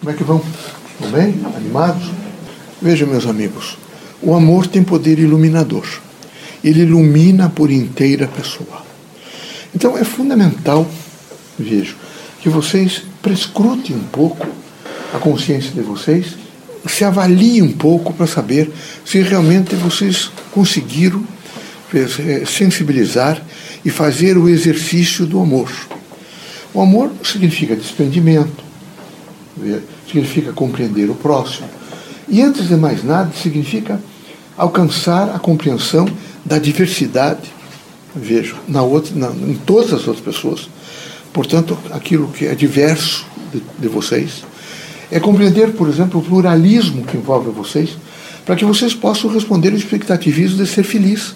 Como é que vão? Estão bem? Animados? Vejam, meus amigos, o amor tem poder iluminador. Ele ilumina por inteira a pessoa. Então é fundamental, vejo, que vocês prescrutem um pouco a consciência de vocês, se avaliem um pouco para saber se realmente vocês conseguiram eh, sensibilizar e fazer o exercício do amor. O amor significa desprendimento, significa compreender o próximo. E antes de mais nada, significa alcançar a compreensão da diversidade, vejo, na outra, na, em todas as outras pessoas. Portanto, aquilo que é diverso de, de vocês. É compreender, por exemplo, o pluralismo que envolve vocês, para que vocês possam responder ao expectativismo de ser feliz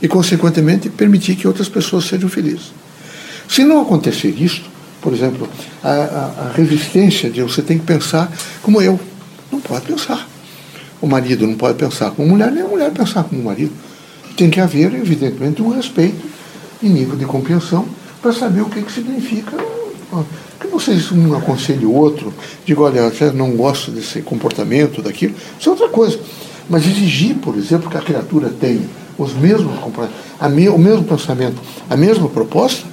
e, consequentemente, permitir que outras pessoas sejam felizes. Se não acontecer isso, por exemplo, a, a, a resistência de você tem que pensar como eu. Não pode pensar. O marido não pode pensar como mulher, nem a mulher pensar como marido. Tem que haver, evidentemente, um respeito e nível de compreensão para saber o que, que significa. Que vocês um aconselhem o outro, digam, olha, eu não gosto desse comportamento, daquilo, isso é outra coisa. Mas exigir, por exemplo, que a criatura tenha os mesmos o mesmo pensamento, a mesma proposta,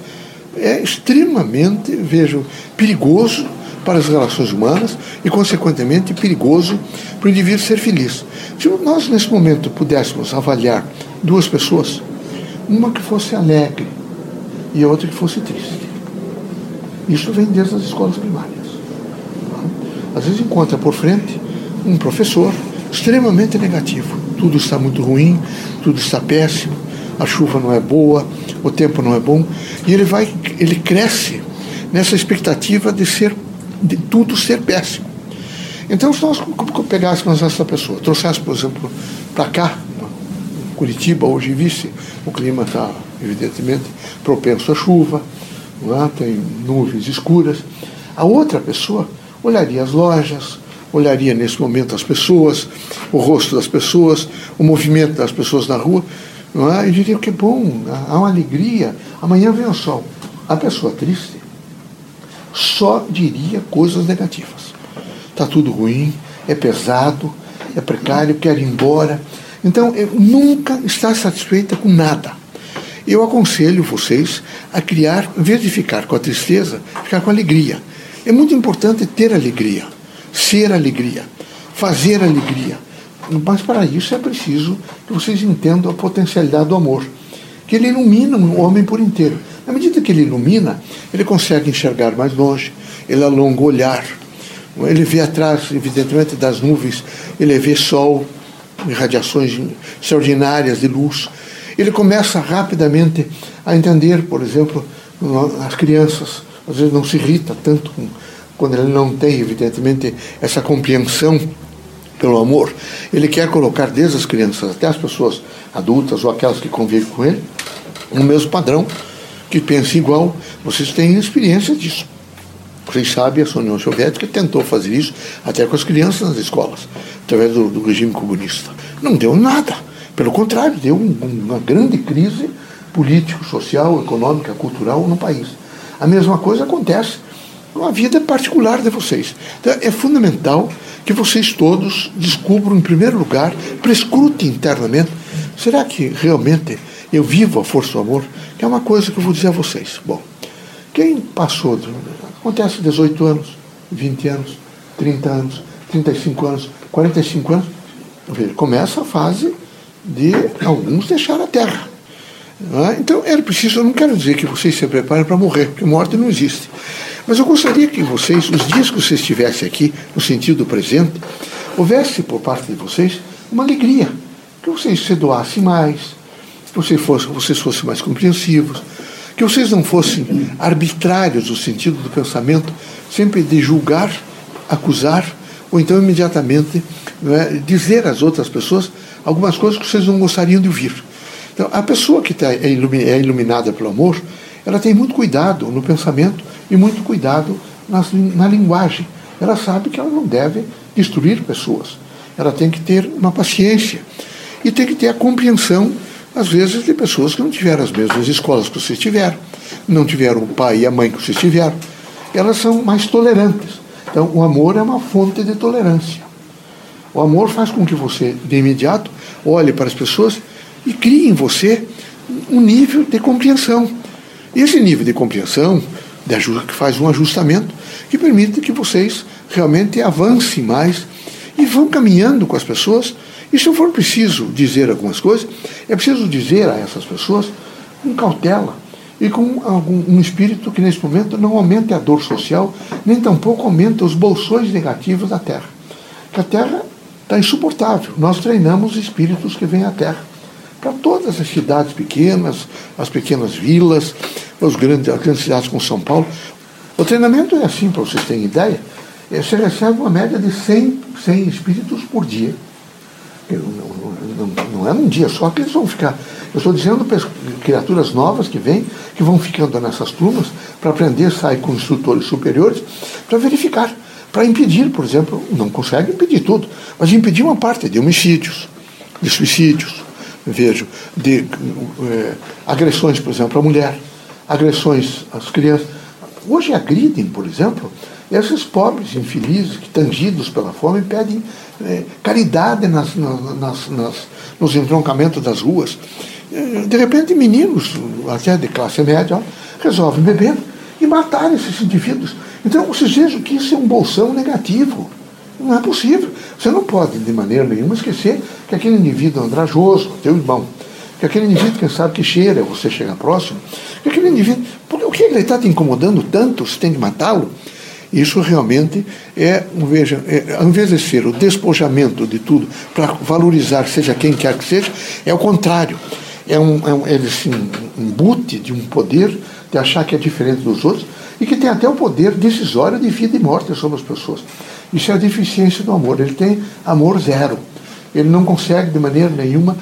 é extremamente, vejo, perigoso para as relações humanas e, consequentemente, perigoso para o indivíduo ser feliz. Se nós, nesse momento, pudéssemos avaliar duas pessoas, uma que fosse alegre e a outra que fosse triste. Isso vem desde as escolas primárias. Às vezes encontra por frente um professor extremamente negativo. Tudo está muito ruim, tudo está péssimo, a chuva não é boa, o tempo não é bom, e ele vai, ele cresce nessa expectativa de ser, de tudo ser péssimo. Então, se nós pegássemos essa pessoa, trouxéssemos, por exemplo, para cá, Curitiba, hoje visse, o clima está, evidentemente, propenso à chuva, é? tem nuvens escuras. A outra pessoa olharia as lojas, olharia nesse momento as pessoas, o rosto das pessoas, o movimento das pessoas na rua, não é? e diria que bom, há uma alegria, amanhã vem o sol. A pessoa triste só diria coisas negativas. Está tudo ruim, é pesado, é precário, quer ir embora. Então, nunca está satisfeita com nada. Eu aconselho vocês a criar, em vez de ficar com a tristeza, ficar com a alegria. É muito importante ter alegria, ser alegria, fazer alegria. Mas para isso é preciso que vocês entendam a potencialidade do amor, que ele ilumina o homem por inteiro. Na medida que ele ilumina, ele consegue enxergar mais longe, ele alonga o olhar, ele vê atrás, evidentemente, das nuvens, ele vê sol, radiações extraordinárias de luz. Ele começa rapidamente a entender, por exemplo, as crianças, às vezes não se irrita tanto com, quando ele não tem, evidentemente, essa compreensão pelo amor, ele quer colocar desde as crianças até as pessoas adultas ou aquelas que convivem com ele, no mesmo padrão, que pensam igual. Vocês têm experiência disso. Vocês sabem, a União Soviética tentou fazer isso até com as crianças nas escolas, através do, do regime comunista. Não deu nada. Pelo contrário, deu um, uma grande crise político, social, econômica, cultural no país. A mesma coisa acontece com a vida particular de vocês. Então, é fundamental que vocês todos descubram, em primeiro lugar, prescrutem internamente: será que realmente eu vivo a força do amor? Que é uma coisa que eu vou dizer a vocês. Bom, quem passou, acontece 18 anos, 20 anos, 30 anos, 35 anos, 45 anos, começa a fase de alguns deixar a terra. É? Então era preciso, eu não quero dizer que vocês se preparem para morrer, porque morte não existe. Mas eu gostaria que vocês, os dias que vocês estivessem aqui, no sentido do presente, houvesse por parte de vocês uma alegria, que vocês se doassem mais, que vocês fossem, vocês fossem mais compreensivos, que vocês não fossem arbitrários no sentido do pensamento, sempre de julgar, acusar, ou então imediatamente é, dizer às outras pessoas algumas coisas que vocês não gostariam de ouvir. Então, a pessoa que tá, é, é iluminada pelo amor, ela tem muito cuidado no pensamento e muito cuidado na, na linguagem. Ela sabe que ela não deve destruir pessoas. Ela tem que ter uma paciência e tem que ter a compreensão, às vezes, de pessoas que não tiveram as mesmas escolas que vocês tiveram, não tiveram o pai e a mãe que vocês tiveram. Elas são mais tolerantes. Então, o amor é uma fonte de tolerância. O amor faz com que você, de imediato, olhe para as pessoas e crie em você um nível de compreensão. Esse nível de compreensão de que faz um ajustamento que permite que vocês realmente avancem mais e vão caminhando com as pessoas. E se for preciso dizer algumas coisas, é preciso dizer a essas pessoas com cautela e com algum, um espírito que nesse momento não aumente a dor social, nem tampouco aumenta os bolsões negativos da Terra. Que a Terra está insuportável. Nós treinamos espíritos que vêm à Terra. Para todas as cidades pequenas, as pequenas vilas, os grandes, as grandes cidades como São Paulo. O treinamento é assim, para vocês terem ideia. É, você recebe uma média de 100, 100 espíritos por dia. Não, não, não, é num dia só que eles vão ficar. Eu estou dizendo para criaturas novas que vêm, que vão ficando nessas turmas, para aprender, sair com instrutores superiores, para verificar para impedir, por exemplo, não consegue impedir tudo, mas impedir uma parte de homicídios, de suicídios, vejo, de é, agressões, por exemplo, à mulher, agressões às crianças. Hoje agridem, por exemplo, esses pobres infelizes que, tangidos pela fome, pedem é, caridade nas, nas, nas, nos entroncamentos das ruas. De repente, meninos, até de classe média, resolvem beber e matar esses indivíduos. Então, vocês vejam que isso é um bolsão negativo. Não é possível. Você não pode, de maneira nenhuma, esquecer que aquele indivíduo andrajoso, teu irmão, que aquele indivíduo, quem sabe que cheira, você chega próximo, que aquele indivíduo, o que ele está te incomodando tanto, você tem que matá-lo? Isso realmente é, veja, é, ao invés de ser o despojamento de tudo para valorizar, seja quem quer que seja, é o contrário. É um, é um, é assim, embute de um poder de achar que é diferente dos outros e que tem até o poder decisório de vida e morte sobre as pessoas. Isso é a deficiência do amor. Ele tem amor zero. Ele não consegue de maneira nenhuma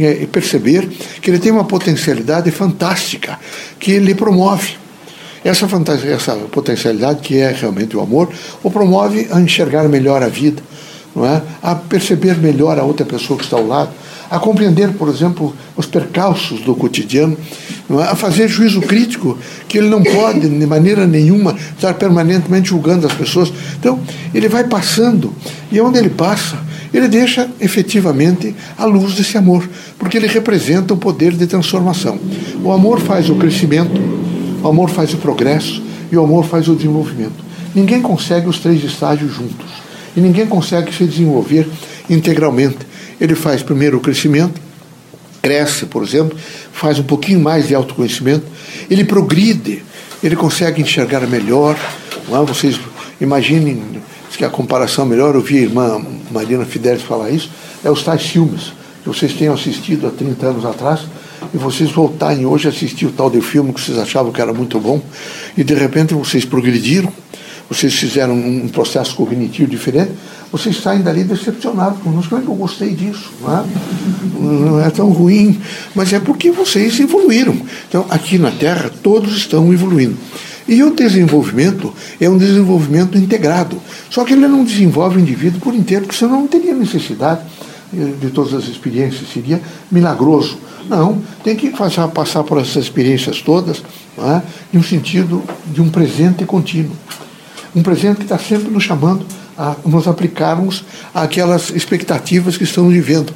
é, perceber que ele tem uma potencialidade fantástica que ele promove. Essa, essa potencialidade, que é realmente o amor, o promove a enxergar melhor a vida, não é? a perceber melhor a outra pessoa que está ao lado, a compreender, por exemplo, os percalços do cotidiano? A fazer juízo crítico, que ele não pode, de maneira nenhuma, estar permanentemente julgando as pessoas. Então, ele vai passando, e onde ele passa, ele deixa efetivamente a luz desse amor, porque ele representa o poder de transformação. O amor faz o crescimento, o amor faz o progresso e o amor faz o desenvolvimento. Ninguém consegue os três estágios juntos, e ninguém consegue se desenvolver integralmente ele faz primeiro o crescimento, cresce, por exemplo, faz um pouquinho mais de autoconhecimento, ele progride, ele consegue enxergar melhor. Não é? Vocês imaginem que a comparação melhor, eu vi a irmã Marina Fidelis falar isso, é os tais filmes que vocês tenham assistido há 30 anos atrás e vocês voltarem hoje a assistir o tal de filme que vocês achavam que era muito bom e de repente vocês progrediram, vocês fizeram um processo cognitivo diferente, vocês saem dali decepcionados. Como é que eu gostei disso? Não é? não é tão ruim. Mas é porque vocês evoluíram. Então, aqui na Terra, todos estão evoluindo. E o desenvolvimento é um desenvolvimento integrado. Só que ele não desenvolve o indivíduo por inteiro, porque senão não teria necessidade de todas as experiências, seria milagroso. Não, tem que passar por essas experiências todas é? em um sentido de um presente contínuo. Um presente que está sempre nos chamando a nos aplicarmos àquelas expectativas que estamos vivendo.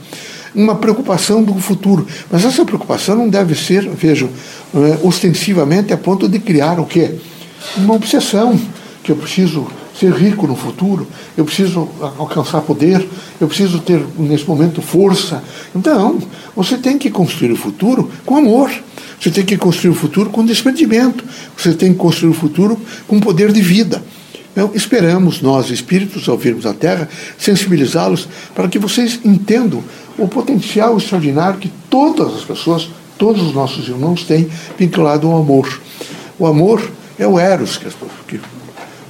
Uma preocupação do futuro. Mas essa preocupação não deve ser, vejo, é, ostensivamente a ponto de criar o quê? Uma obsessão, que eu preciso ser rico no futuro, eu preciso alcançar poder, eu preciso ter, nesse momento, força. Então, você tem que construir o futuro com amor. Você tem que construir o futuro com desprendimento. Você tem que construir o futuro com poder de vida. Então, esperamos, nós espíritos, ao virmos a Terra, sensibilizá-los para que vocês entendam o potencial extraordinário que todas as pessoas, todos os nossos irmãos têm vinculado ao amor. O amor é o eros, que, que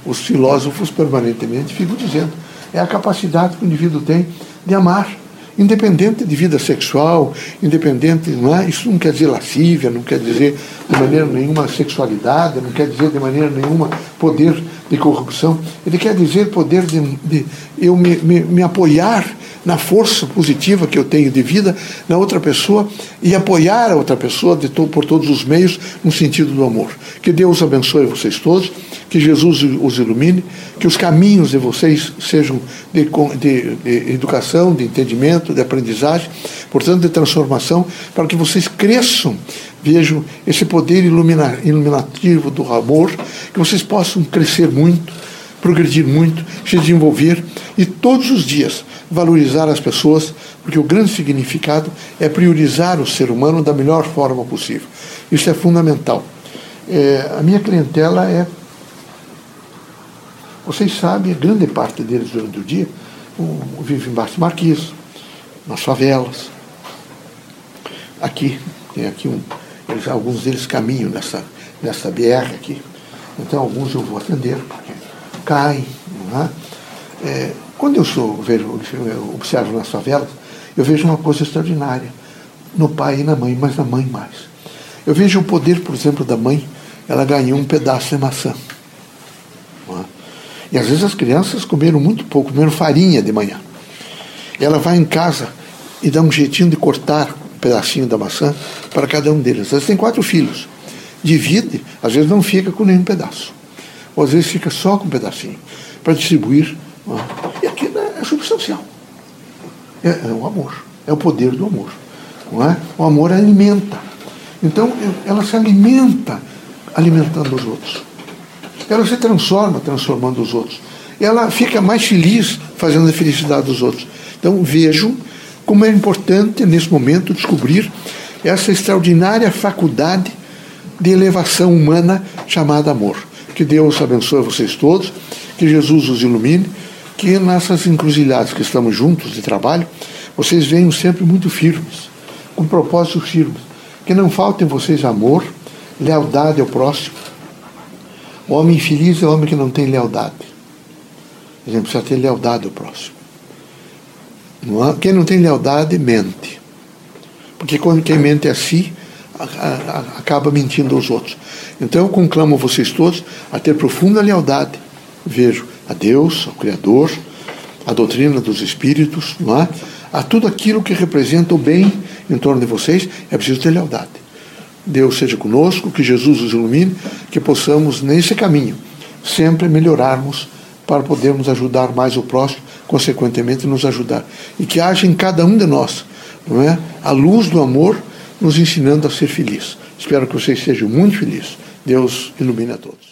os filósofos permanentemente ficam dizendo. É a capacidade que o indivíduo tem de amar independente de vida sexual, independente, não é? Isso não quer dizer lascívia, não quer dizer de maneira nenhuma sexualidade, não quer dizer de maneira nenhuma poder de corrupção. Ele quer dizer poder de, de eu me, me, me apoiar na força positiva que eu tenho de vida na outra pessoa e apoiar a outra pessoa to por todos os meios no sentido do amor. Que Deus abençoe vocês todos, que Jesus os ilumine, que os caminhos de vocês sejam de, de, de educação, de entendimento, de aprendizagem, portanto, de transformação, para que vocês cresçam vejam esse poder iluminativo do amor, que vocês possam crescer muito, progredir muito, se desenvolver e todos os dias valorizar as pessoas, porque o grande significado é priorizar o ser humano da melhor forma possível. Isso é fundamental. É, a minha clientela é. Vocês sabem, grande parte deles durante o dia um, vive embaixo de Marquês, nas favelas. Aqui, tem aqui um. Eles, alguns deles caminham nessa, nessa BR aqui. Então alguns eu vou atender, porque caem. É? É, quando eu sou, vejo, eu observo nas favelas, eu vejo uma coisa extraordinária no pai e na mãe, mas na mãe mais. Eu vejo o poder, por exemplo, da mãe, ela ganhou um pedaço de maçã. É? E às vezes as crianças comeram muito pouco, comeram farinha de manhã. Ela vai em casa e dá um jeitinho de cortar um pedacinho da maçã para cada um deles. Às vezes tem quatro filhos. Divide, às vezes não fica com nenhum pedaço. Ou às vezes fica só com um pedacinho, para distribuir e aquilo é, substancial. É, é, o amor, é o poder do amor. Não é? O amor alimenta. Então, ela se alimenta alimentando os outros. Ela se transforma transformando os outros. Ela fica mais feliz fazendo a felicidade dos outros. Então, vejam como é importante, nesse momento, descobrir essa extraordinária faculdade de elevação humana chamada amor. Que Deus abençoe vocês todos, que Jesus os ilumine que nessas encruzilhadas que estamos juntos de trabalho, vocês venham sempre muito firmes, com propósitos firmes. Que não faltem vocês amor, lealdade ao próximo. O homem infeliz é o homem que não tem lealdade. A gente precisa ter lealdade ao próximo. Quem não tem lealdade, mente. Porque quando quem mente a si, acaba mentindo aos outros. Então eu conclamo vocês todos a ter profunda lealdade. Vejo a Deus, ao Criador, à doutrina dos Espíritos, não é? a tudo aquilo que representa o bem em torno de vocês, é preciso ter lealdade. Deus seja conosco, que Jesus os ilumine, que possamos, nesse caminho, sempre melhorarmos para podermos ajudar mais o próximo, consequentemente nos ajudar. E que haja em cada um de nós não é? a luz do amor nos ensinando a ser feliz. Espero que vocês sejam muito felizes. Deus ilumine a todos.